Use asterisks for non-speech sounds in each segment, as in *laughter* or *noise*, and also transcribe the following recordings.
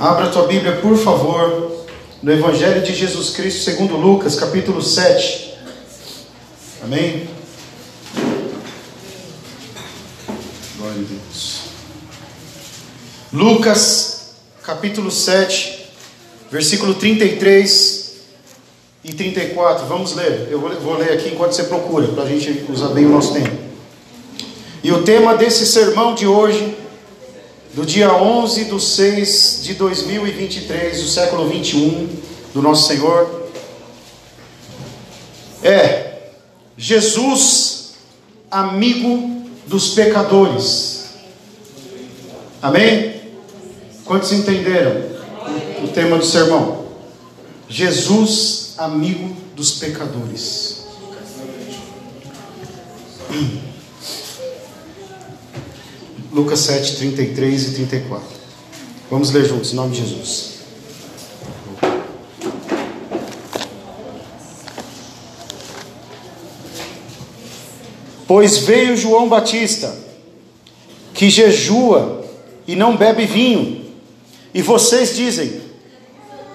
Abra a tua Bíblia, por favor, no Evangelho de Jesus Cristo, segundo Lucas, capítulo 7. Amém? Glória a Deus. Lucas, capítulo 7, versículo 33 e 34. Vamos ler. Eu vou ler aqui enquanto você procura, para a gente usar bem o nosso tempo. E o tema desse sermão de hoje do dia 11 de 6 de 2023, do século 21 do nosso Senhor, é Jesus, amigo dos pecadores. Amém? Quantos entenderam o tema do sermão? Jesus, amigo dos pecadores. Lucas 7, 33 e 34. Vamos ler juntos, em nome de Jesus. Pois veio João Batista, que jejua e não bebe vinho, e vocês dizem: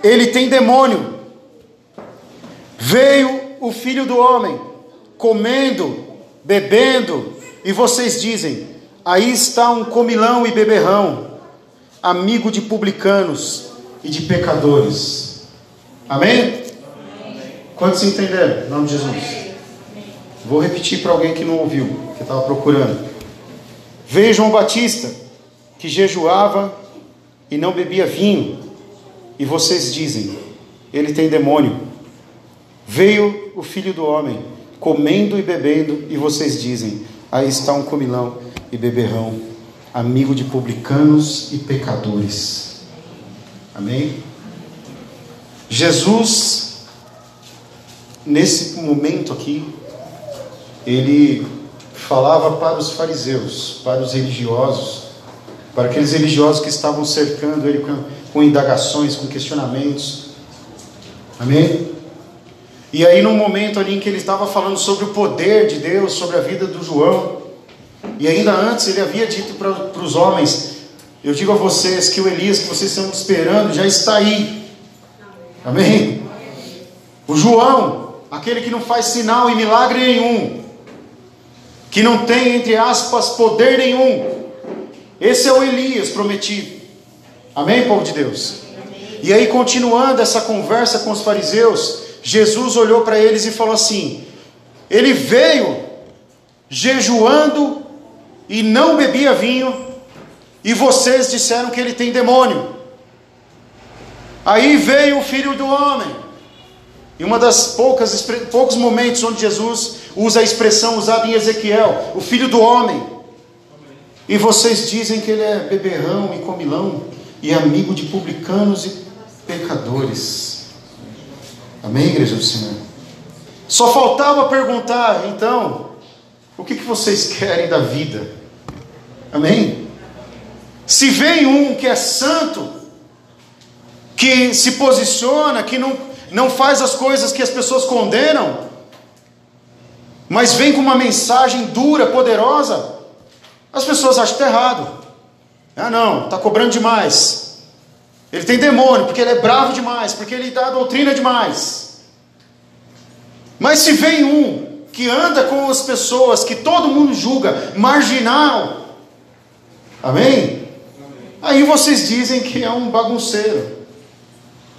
ele tem demônio. Veio o filho do homem, comendo, bebendo, e vocês dizem: Aí está um comilão e beberrão, amigo de publicanos e de pecadores. Amém? Amém. Quantos entenderam? Em nome de Jesus. Vou repetir para alguém que não ouviu, que estava procurando. Veio João Batista, que jejuava e não bebia vinho, e vocês dizem: ele tem demônio. Veio o filho do homem, comendo e bebendo, e vocês dizem: aí está um comilão e beberrão, amigo de publicanos e pecadores. Amém? Jesus, nesse momento aqui, ele falava para os fariseus, para os religiosos, para aqueles religiosos que estavam cercando ele com, com indagações, com questionamentos. Amém? E aí, no momento ali em que ele estava falando sobre o poder de Deus, sobre a vida do João, e ainda antes ele havia dito para, os homens: Eu digo a vocês que o Elias que vocês estão esperando já está aí. Amém? O João, aquele que não faz sinal e milagre nenhum, que não tem, entre aspas, poder nenhum, esse é o Elias prometido. Amém, povo de Deus? E aí, continuando essa conversa com os fariseus, Jesus olhou para eles e falou assim: Ele veio jejuando e não bebia vinho, e vocês disseram que ele tem demônio. Aí veio o filho do homem. E uma das poucas poucos momentos onde Jesus usa a expressão usada em Ezequiel, o filho do homem. E vocês dizem que ele é beberrão e comilão e amigo de publicanos e pecadores. Amém, igreja do Senhor? Só faltava perguntar, então, o que, que vocês querem da vida? Amém? Se vem um que é santo, que se posiciona, que não, não faz as coisas que as pessoas condenam, mas vem com uma mensagem dura, poderosa, as pessoas acham que está errado. Ah, não, está cobrando demais. Ele tem demônio, porque ele é bravo demais, porque ele dá doutrina demais. Mas se vem um que anda com as pessoas que todo mundo julga marginal. Amém? Aí vocês dizem que é um bagunceiro,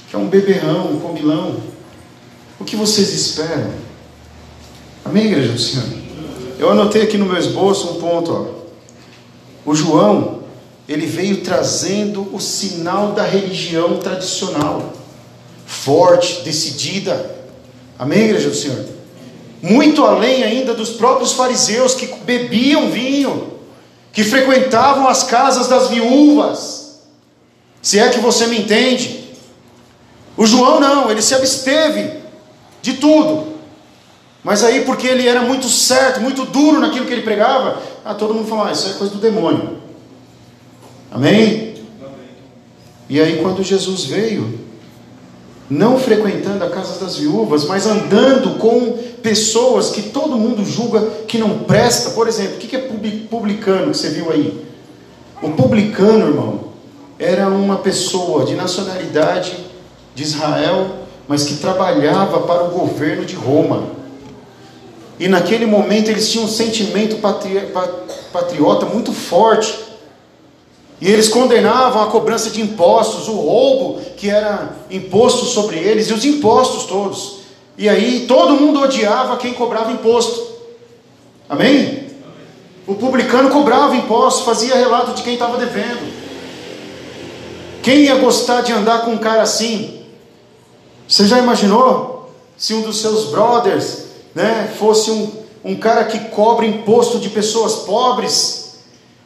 que é um beberrão, um comilão. O que vocês esperam? Amém, igreja do Senhor? Eu anotei aqui no meu esboço um ponto. Ó. O João, ele veio trazendo o sinal da religião tradicional, forte, decidida. Amém, igreja do Senhor? muito além ainda dos próprios fariseus que bebiam vinho, que frequentavam as casas das viúvas. Se é que você me entende. O João não, ele se absteve de tudo. Mas aí, porque ele era muito certo, muito duro naquilo que ele pregava, ah, todo mundo falou: ah, isso é coisa do demônio. Amém? Amém? E aí, quando Jesus veio, não frequentando a casa das viúvas, mas andando com pessoas que todo mundo julga que não presta. Por exemplo, o que é publicano que você viu aí? O publicano, irmão, era uma pessoa de nacionalidade de Israel, mas que trabalhava para o governo de Roma. E naquele momento eles tinham um sentimento patriota muito forte. E eles condenavam a cobrança de impostos, o roubo que era imposto sobre eles e os impostos todos. E aí todo mundo odiava quem cobrava imposto. Amém? O publicano cobrava impostos, fazia relato de quem estava devendo. Quem ia gostar de andar com um cara assim? Você já imaginou se um dos seus brothers, né, fosse um, um cara que cobra imposto de pessoas pobres?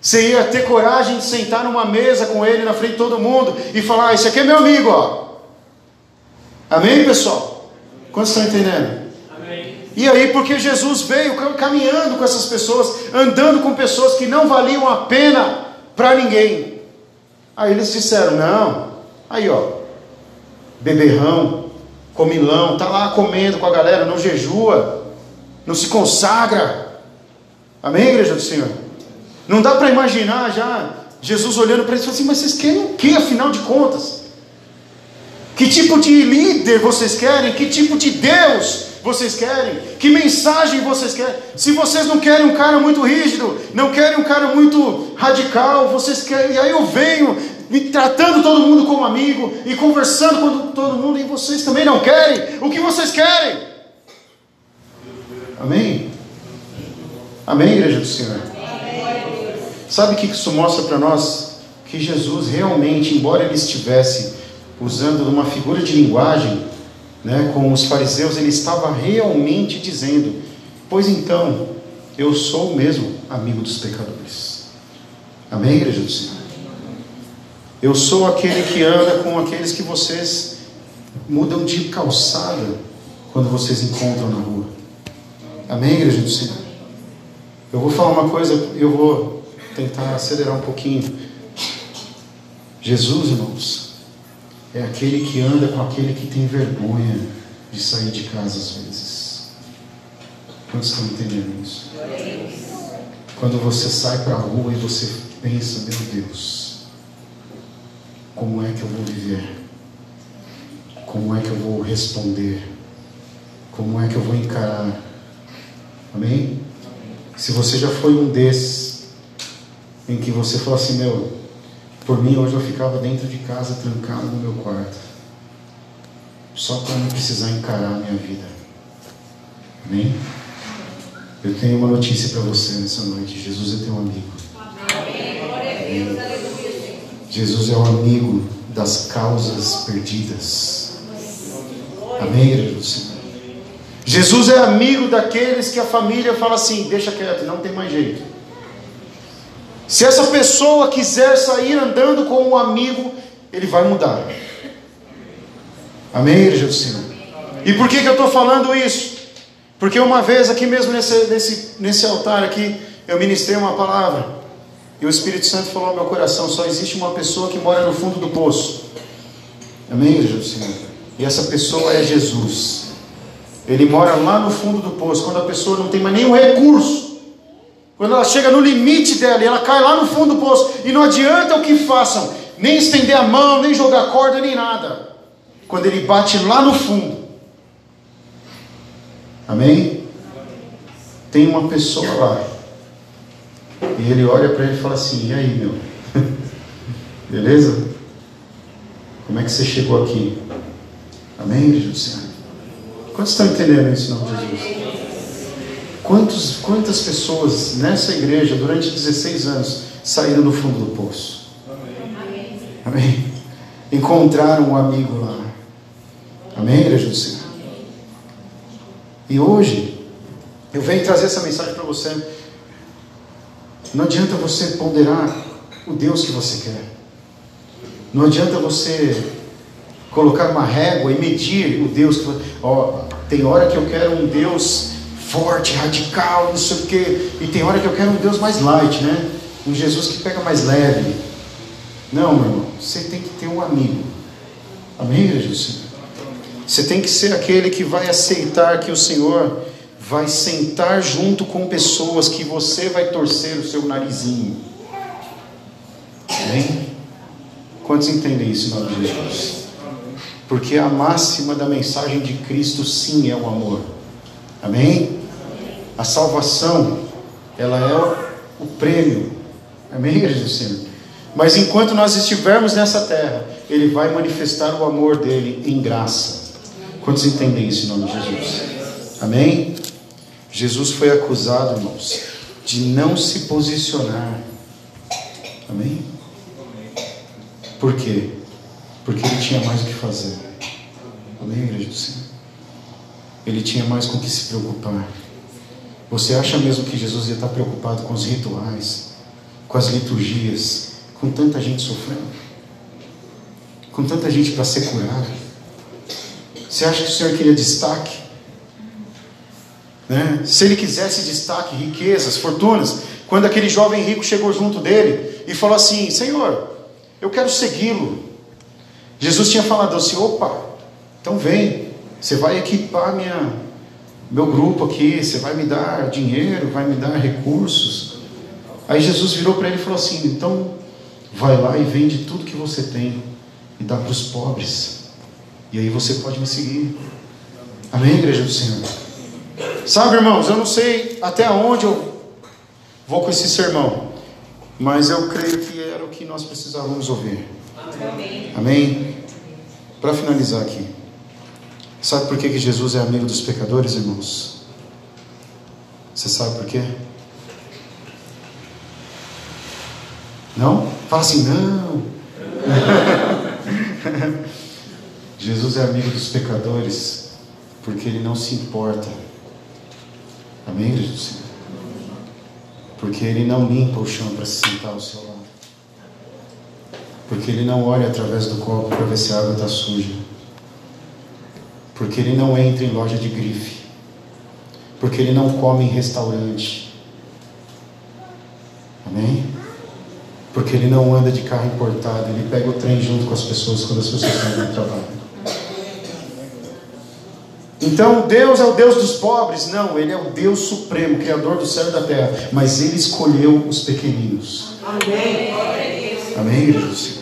Você ia ter coragem de sentar numa mesa com ele na frente de todo mundo e falar: ah, Esse aqui é meu amigo, ó. Amém, pessoal? Quantos estão entendendo? Amém. E aí, porque Jesus veio caminhando com essas pessoas, andando com pessoas que não valiam a pena para ninguém. Aí eles disseram: Não, aí ó, beberrão, comilão, tá lá comendo com a galera, não jejua, não se consagra. Amém, igreja do Senhor? Não dá para imaginar já Jesus olhando para eles e falando assim: Mas vocês querem o que afinal de contas? Que tipo de líder vocês querem? Que tipo de Deus vocês querem? Que mensagem vocês querem? Se vocês não querem um cara muito rígido, não querem um cara muito radical, vocês querem. E aí eu venho me tratando todo mundo como amigo e conversando com todo mundo e vocês também não querem. O que vocês querem? Amém? Amém, igreja do Senhor? Sabe o que isso mostra para nós? Que Jesus realmente, embora ele estivesse usando uma figura de linguagem né, com os fariseus, ele estava realmente dizendo: Pois então, eu sou mesmo amigo dos pecadores. Amém, igreja do Senhor? Eu sou aquele que anda com aqueles que vocês mudam de calçada quando vocês encontram na rua. Amém, igreja do Senhor? Eu vou falar uma coisa, eu vou tentar acelerar um pouquinho. Jesus, irmãos, é aquele que anda com aquele que tem vergonha de sair de casa às vezes. Quantos estão entendendo isso? Quando você sai para a rua e você pensa, meu Deus, como é que eu vou viver? Como é que eu vou responder? Como é que eu vou encarar? Amém? Se você já foi um desses, em que você fala assim, meu, por mim hoje eu ficava dentro de casa, trancado no meu quarto, só para não precisar encarar a minha vida. Amém? Eu tenho uma notícia para você nessa noite: Jesus é teu amigo. Amém. Jesus é o amigo das causas perdidas. Amém, irmãos? Jesus é amigo daqueles que a família fala assim: deixa quieto, não tem mais jeito. Se essa pessoa quiser sair andando com um amigo, ele vai mudar. Amém, igreja do Senhor? E por que, que eu estou falando isso? Porque uma vez aqui mesmo nesse, nesse, nesse altar aqui, eu ministrei uma palavra. E o Espírito Santo falou ao meu coração: só existe uma pessoa que mora no fundo do poço. Amém, igreja do Senhor? E essa pessoa é Jesus. Ele mora lá no fundo do poço, quando a pessoa não tem mais nenhum recurso quando ela chega no limite dela e ela cai lá no fundo do poço, e não adianta o que façam, nem estender a mão, nem jogar corda, nem nada. Quando ele bate lá no fundo, amém? Tem uma pessoa lá, e ele olha para ele e fala assim: E aí, meu? *laughs* Beleza? Como é que você chegou aqui? Amém, Jesus? Quantos estão entendendo isso, não, Jesus? Quantos, quantas pessoas nessa igreja durante 16 anos saíram do fundo do poço? Amém. Amém. Encontraram um amigo lá. Amém, igreja do Senhor? E hoje, eu venho trazer essa mensagem para você. Não adianta você ponderar o Deus que você quer. Não adianta você colocar uma régua e medir o Deus que você. Ó, tem hora que eu quero um Deus forte, radical, não sei o quê. E tem hora que eu quero um Deus mais light, né? Um Jesus que pega mais leve. Não, meu irmão, você tem que ter um amigo. Amém, Jesus? Você tem que ser aquele que vai aceitar que o Senhor vai sentar junto com pessoas que você vai torcer o seu narizinho. Amém? Quantos entendem isso em nome de Jesus? Porque a máxima da mensagem de Cristo sim é o amor. Amém? A salvação, ela é o prêmio. Amém, igreja do Senhor? Mas enquanto nós estivermos nessa terra, Ele vai manifestar o amor dele em graça. Quantos entendem isso em nome de Jesus? Amém? Jesus foi acusado, irmãos, de não se posicionar. Amém? Por quê? Porque ele tinha mais o que fazer. Amém, igreja do Senhor? Ele tinha mais com o que se preocupar. Você acha mesmo que Jesus ia estar preocupado com os rituais, com as liturgias, com tanta gente sofrendo? Com tanta gente para ser curada? Você acha que o Senhor queria destaque? Né? Se ele quisesse destaque, riquezas, fortunas, quando aquele jovem rico chegou junto dele e falou assim: Senhor, eu quero segui-lo. Jesus tinha falado assim: opa, então vem, você vai equipar minha, meu grupo aqui, você vai me dar dinheiro, vai me dar recursos. Aí Jesus virou para ele e falou assim: então vai lá e vende tudo que você tem e dá para os pobres. E aí você pode me seguir. Amém, igreja do Senhor? Sabe, irmãos, eu não sei até onde eu vou com esse sermão, mas eu creio que era o que nós precisávamos ouvir. Amém? Amém? Para finalizar aqui, sabe por que, que Jesus é amigo dos pecadores, irmãos? Você sabe por quê? Não? Fala assim, não. *laughs* Jesus é amigo dos pecadores porque ele não se importa Amém, Senhor? Porque Ele não limpa o chão para se sentar ao seu lado. Porque Ele não olha através do copo para ver se a água está suja. Porque Ele não entra em loja de grife. Porque Ele não come em restaurante. Amém? Porque Ele não anda de carro importado. Ele pega o trem junto com as pessoas quando as pessoas estão no trabalho. Então Deus é o Deus dos pobres? Não, Ele é o Deus supremo, Criador do céu e da terra. Mas Ele escolheu os pequeninos. Amém. Amém, igreja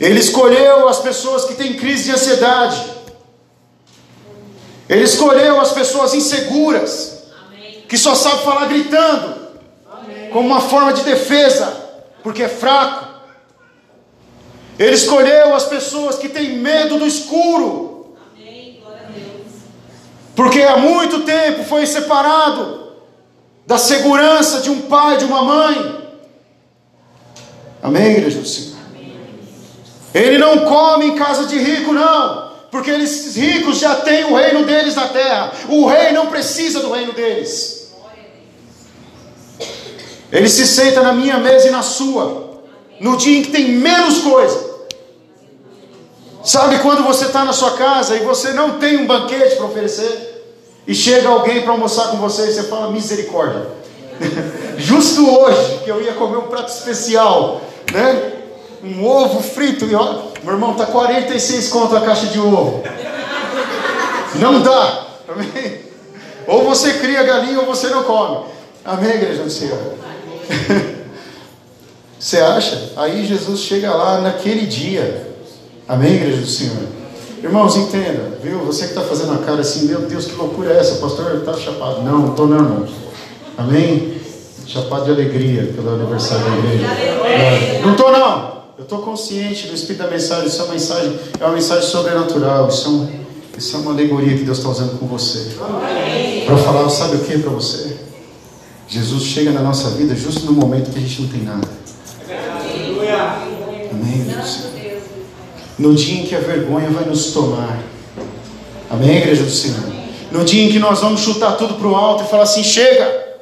Ele escolheu as pessoas que têm crise de ansiedade. Ele escolheu as pessoas inseguras, que só sabem falar gritando, como uma forma de defesa, porque é fraco. Ele escolheu as pessoas que têm medo do escuro, porque há muito tempo foi separado da segurança de um pai, de uma mãe. Amém, igreja do Senhor? Ele não come em casa de rico, não, porque eles ricos já têm o reino deles na terra. O rei não precisa do reino deles. Ele se senta na minha mesa e na sua, no dia em que tem menos coisa. Sabe quando você está na sua casa e você não tem um banquete para oferecer? E chega alguém para almoçar com você e você fala misericórdia. *laughs* Justo hoje, que eu ia comer um prato especial, né? Um ovo frito. E ó, meu irmão, tá 46 conto a caixa de ovo. Não dá. Amém? Ou você cria galinha ou você não come. Amém, igreja do Senhor? *laughs* Você acha? Aí Jesus chega lá naquele dia. Amém, igreja do Senhor? Irmãos, entenda, viu? Você que está fazendo a cara assim, meu Deus, que loucura é essa? O pastor está chapado. Não, não estou não, irmão. Amém? Chapado de alegria pelo aniversário da igreja. É. Não estou não. Eu estou consciente do Espírito da mensagem. Isso é uma mensagem, é uma mensagem sobrenatural. Isso é, um, isso é uma alegoria que Deus está usando com você. Para falar, sabe o que para você? Jesus chega na nossa vida justo no momento que a gente não tem nada. Amém, Deus no dia em que a vergonha vai nos tomar. Amém, igreja do Senhor? No dia em que nós vamos chutar tudo para o alto e falar assim: chega,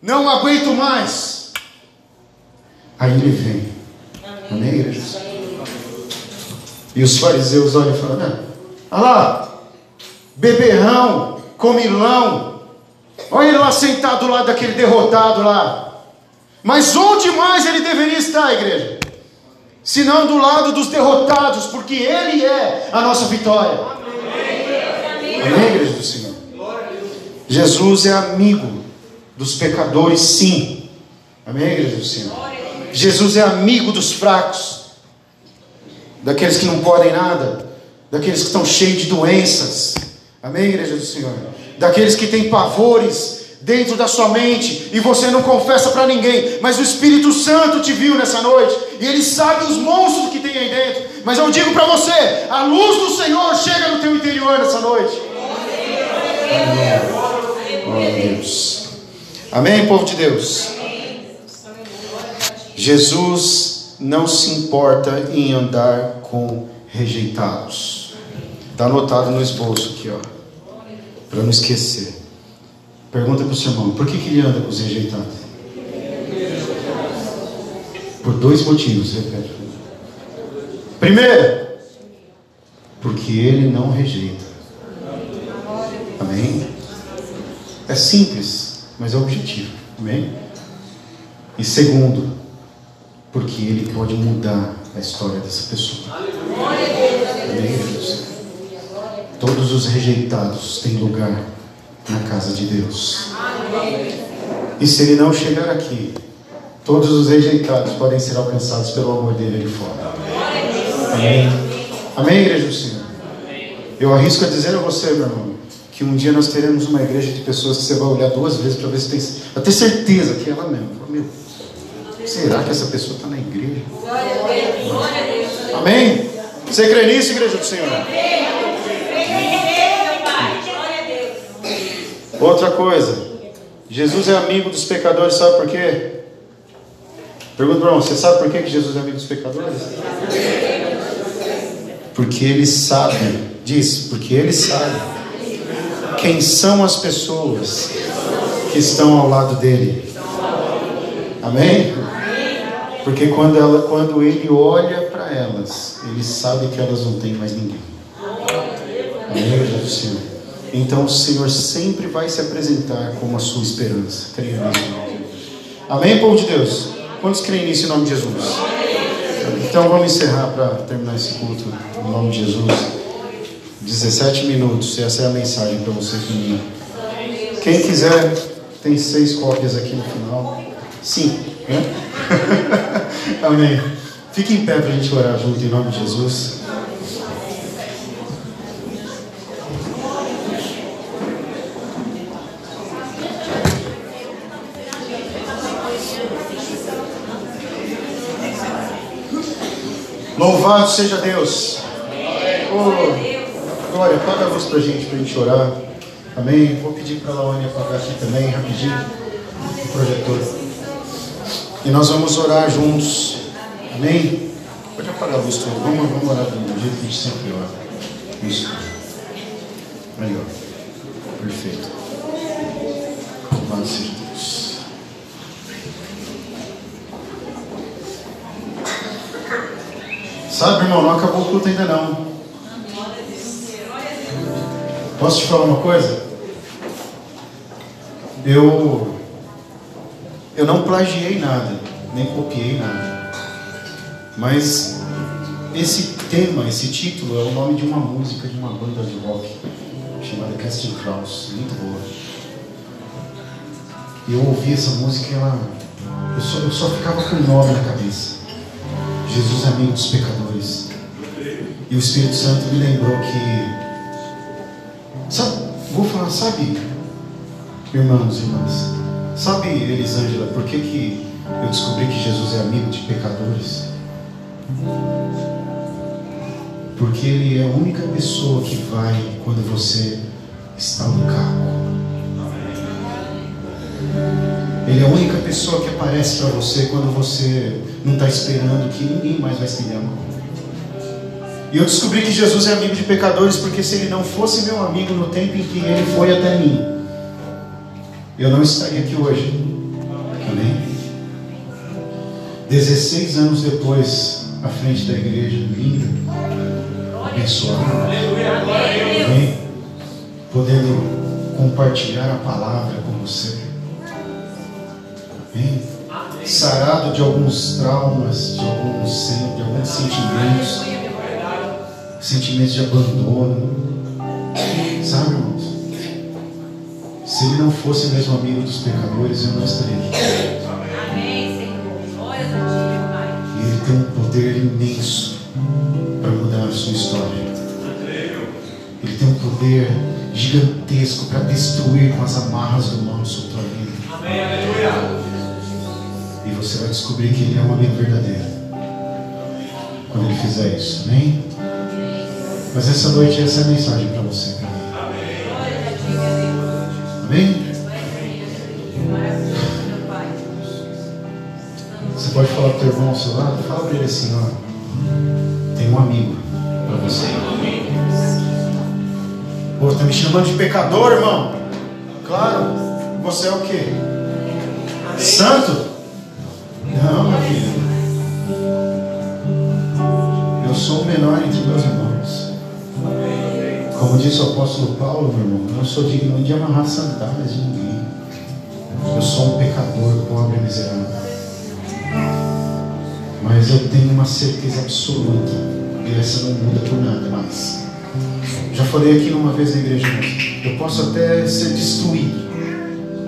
não aguento mais. Aí ele vem. Amém, igreja? E os fariseus olham e falam: olha lá, beberrão, comilão, olha ele lá sentado do lado daquele derrotado lá. Mas onde mais ele deveria estar, igreja? senão do lado dos derrotados, porque Ele é a nossa vitória. Amém, Amém igreja do Senhor? Jesus é amigo dos pecadores, sim. Amém, igreja do Senhor? Jesus é amigo dos fracos. daqueles que não podem nada, daqueles que estão cheios de doenças. Amém, igreja do Senhor? Daqueles que têm pavores dentro da sua mente e você não confessa para ninguém, mas o Espírito Santo te viu nessa noite e ele sabe os monstros que tem aí dentro. Mas eu digo para você, a luz do Senhor chega no teu interior nessa noite. Deus. Amém, povo de Deus. Jesus não se importa em andar com rejeitados. Está anotado no esboço aqui, ó, para não esquecer. Pergunta para o seu irmão, por que, que ele anda com os rejeitados? Por dois motivos, repete. Primeiro, porque ele não rejeita. Amém? É simples, mas é objetivo. Amém? E segundo, porque ele pode mudar a história dessa pessoa. Amém? Todos os rejeitados têm lugar na casa de Deus. E se ele não chegar aqui, todos os rejeitados podem ser alcançados pelo amor dele ali fora. Amém. Amém, igreja do Senhor. Eu arrisco a dizer a você, meu irmão, que um dia nós teremos uma igreja de pessoas que você vai olhar duas vezes para ver se tem. Ter certeza que é ela mesmo. Meu, será que essa pessoa está na igreja? Amém? Você crê nisso, igreja do Senhor? Outra coisa, Jesus é amigo dos pecadores, sabe por quê? Pergunta para você sabe por que Jesus é amigo dos pecadores? Porque ele sabe, diz, porque ele sabe quem são as pessoas que estão ao lado dele. Amém? Porque quando, ela, quando ele olha para elas, ele sabe que elas não têm mais ninguém. Amém, Jesus Senhor? Então o Senhor sempre vai se apresentar como a sua esperança. Amém, povo de Deus? Quantos creem nisso em nome de Jesus? Então vamos encerrar para terminar esse culto em nome de Jesus. 17 minutos, essa é a mensagem para você terminar. Quem quiser, tem seis cópias aqui no final. Sim, *laughs* Amém. Fique em pé para a gente orar junto em nome de Jesus. Louvado seja Deus. Oh, glória, apaga a luz para a gente, para a gente orar. Amém. Vou pedir para a Laônia apagar aqui também, rapidinho, o projetor. E nós vamos orar juntos. Amém. Pode apagar a luz toda. Vamos, vamos orar do jeito que a gente sempre ora. Isso. Melhor. Perfeito. Louvado seja Sabe, irmão, não acabou o culto ainda não. Posso te falar uma coisa? Eu eu não plagiei nada, nem copiei nada. Mas esse tema, esse título é o nome de uma música de uma banda de rock chamada Casting Crowns, muito boa. Eu ouvi essa música e ela eu só, eu só ficava com o nome na cabeça. Jesus é amigo dos pecadores. E o Espírito Santo me lembrou que. Sabe, vou falar, sabe, irmãos e irmãs, sabe, Elisângela, por que, que eu descobri que Jesus é amigo de pecadores? Porque Ele é a única pessoa que vai quando você está no carro. Ele é a única pessoa que aparece para você quando você não está esperando que ninguém mais vai estender a mão. E eu descobri que Jesus é amigo de pecadores porque se ele não fosse meu amigo no tempo em que ele foi até mim, eu não estaria aqui hoje. Amém? 16 anos depois, à frente da igreja, linda, abençoada. Amém? Podendo compartilhar a palavra com você. Amém? Sarado de alguns traumas, de alguns, de alguns sentimentos, sentimentos de abandono. Sabe, irmãos? Se ele não fosse mesmo amigo dos pecadores, eu não estaria aqui. E ele tem um poder imenso para mudar a sua história. Ele tem um poder gigantesco para destruir com as amarras do mal sua tua vida. Amém, aleluia. E você vai descobrir que Ele é um amigo verdadeiro. Quando Ele fizer isso, amém? Mas essa noite essa é a mensagem para você, mim. Amém? Você pode falar para o teu irmão ao seu lado? Fala para ele assim, ó. Tem um amigo para você. Pô, tá me chamando de pecador, irmão? Claro. Você é o quê? Santo? Não, meu filho. Eu sou o menor entre meus irmãos. Como disse o apóstolo Paulo, meu irmão, não sou digno de amarrar sandálias de ninguém. Eu sou um pecador, pobre e miserável. Mas eu tenho uma certeza absoluta, e essa não muda por nada mais. Já falei aqui uma vez na igreja, eu posso até ser destruído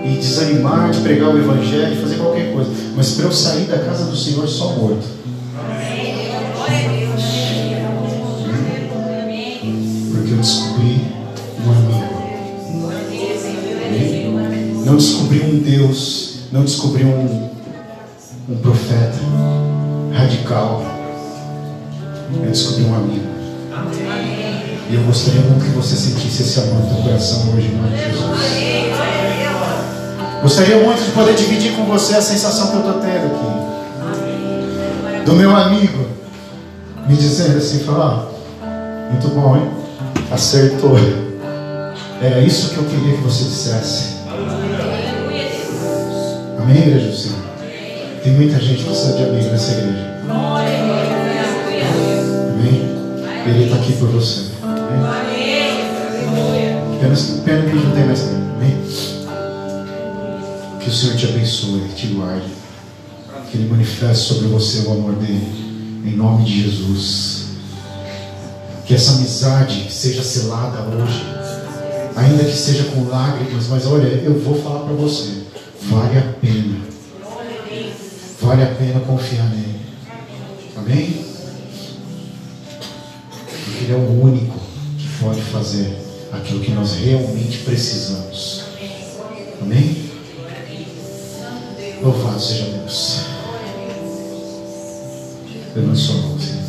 e desanimar de pregar o Evangelho, fazer qualquer coisa. Mas para eu sair da casa do Senhor só morto. Descobri um Deus, não descobri um, um profeta radical. Eu descobri um amigo. E eu gostaria muito que você sentisse esse amor no teu coração hoje, em nome de Jesus. Gostaria muito de poder dividir com você a sensação que eu estou tendo aqui. Do meu amigo me dizendo assim, falar, muito bom, hein? Acertou. Era isso que eu queria que você dissesse. Amém, igreja do Senhor? Tem muita gente precisando de amigo nessa igreja. Amém? Ele está aqui por você. Amém? Pena, que não tem mais tempo. Amém? Que o Senhor te abençoe, te guarde. Que Ele manifeste sobre você o amor dele. Em nome de Jesus. Que essa amizade seja selada hoje. Ainda que seja com lágrimas, mas olha, eu vou falar para você. Vale a pena. Vale a pena confiar nele. Amém? Porque Ele é o único que pode fazer aquilo que nós realmente precisamos. Amém? Louvado seja Deus. Levante sua mão, Senhor.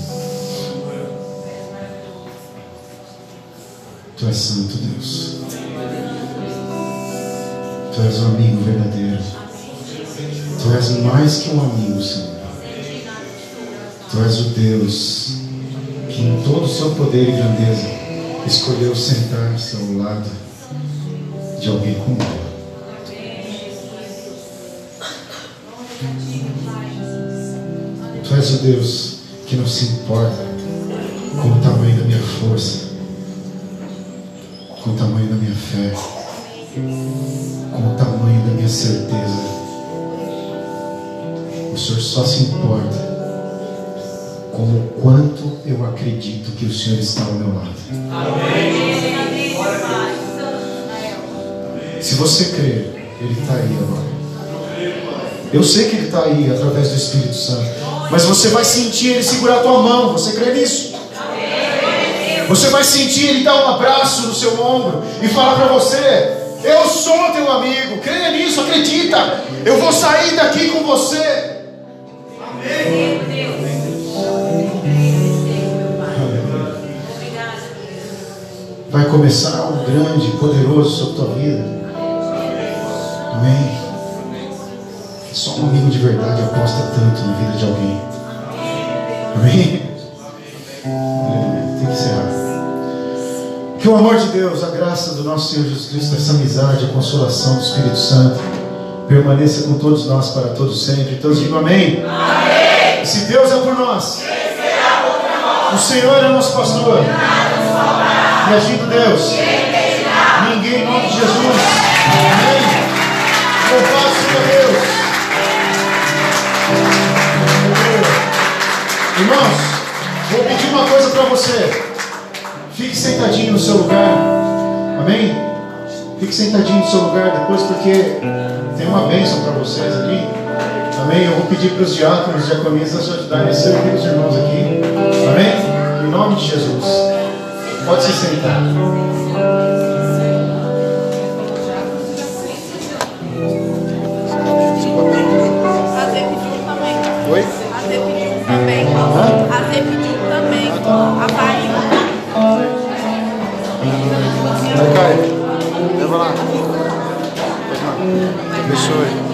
Tu és santo, Deus. Tu és um amigo verdadeiro. Tu és mais que um amigo, Senhor. Tu és o Deus que, em todo o seu poder e grandeza, escolheu sentar-se ao lado de alguém como eu. Tu és o Deus que não se importa com o tamanho da minha força, com o tamanho da minha fé, com o tamanho da minha certeza. O Senhor só se importa com o quanto eu acredito que o Senhor está ao meu lado. Se você crer, Ele está aí agora. Eu sei que Ele está aí através do Espírito Santo. Mas você vai sentir Ele segurar a tua mão. Você crê nisso? Você vai sentir Ele dar um abraço no seu ombro e falar para você: Eu sou teu amigo. Creia nisso, acredita. Eu vou sair daqui com você. Amém. Vai começar algo grande, poderoso sobre tua vida. Amém. Só um amigo de verdade aposta tanto na vida de alguém. Amém? Que o amor de Deus, a graça do nosso Senhor Jesus Cristo, essa amizade, a consolação do Espírito Santo permaneça com todos nós para todos sempre. Todos digam amém. amém. Se Deus é por nós, o Senhor é nosso pastor. E agindo Deus, ninguém em nome de Jesus. Amém. Louvado seja Deus. Irmãos, vou pedir uma coisa para você sentadinho no seu lugar. Amém? Fique sentadinho no seu lugar depois, porque tem uma bênção para vocês ali. Amém? Eu vou pedir para os diáconos e diaconisas ajudarem a servir os irmãos aqui. Amém? Em nome de Jesus. Pode se sentar. Oi? Então, a pediu também. A pediu também. A pai vai lá. Abençoe.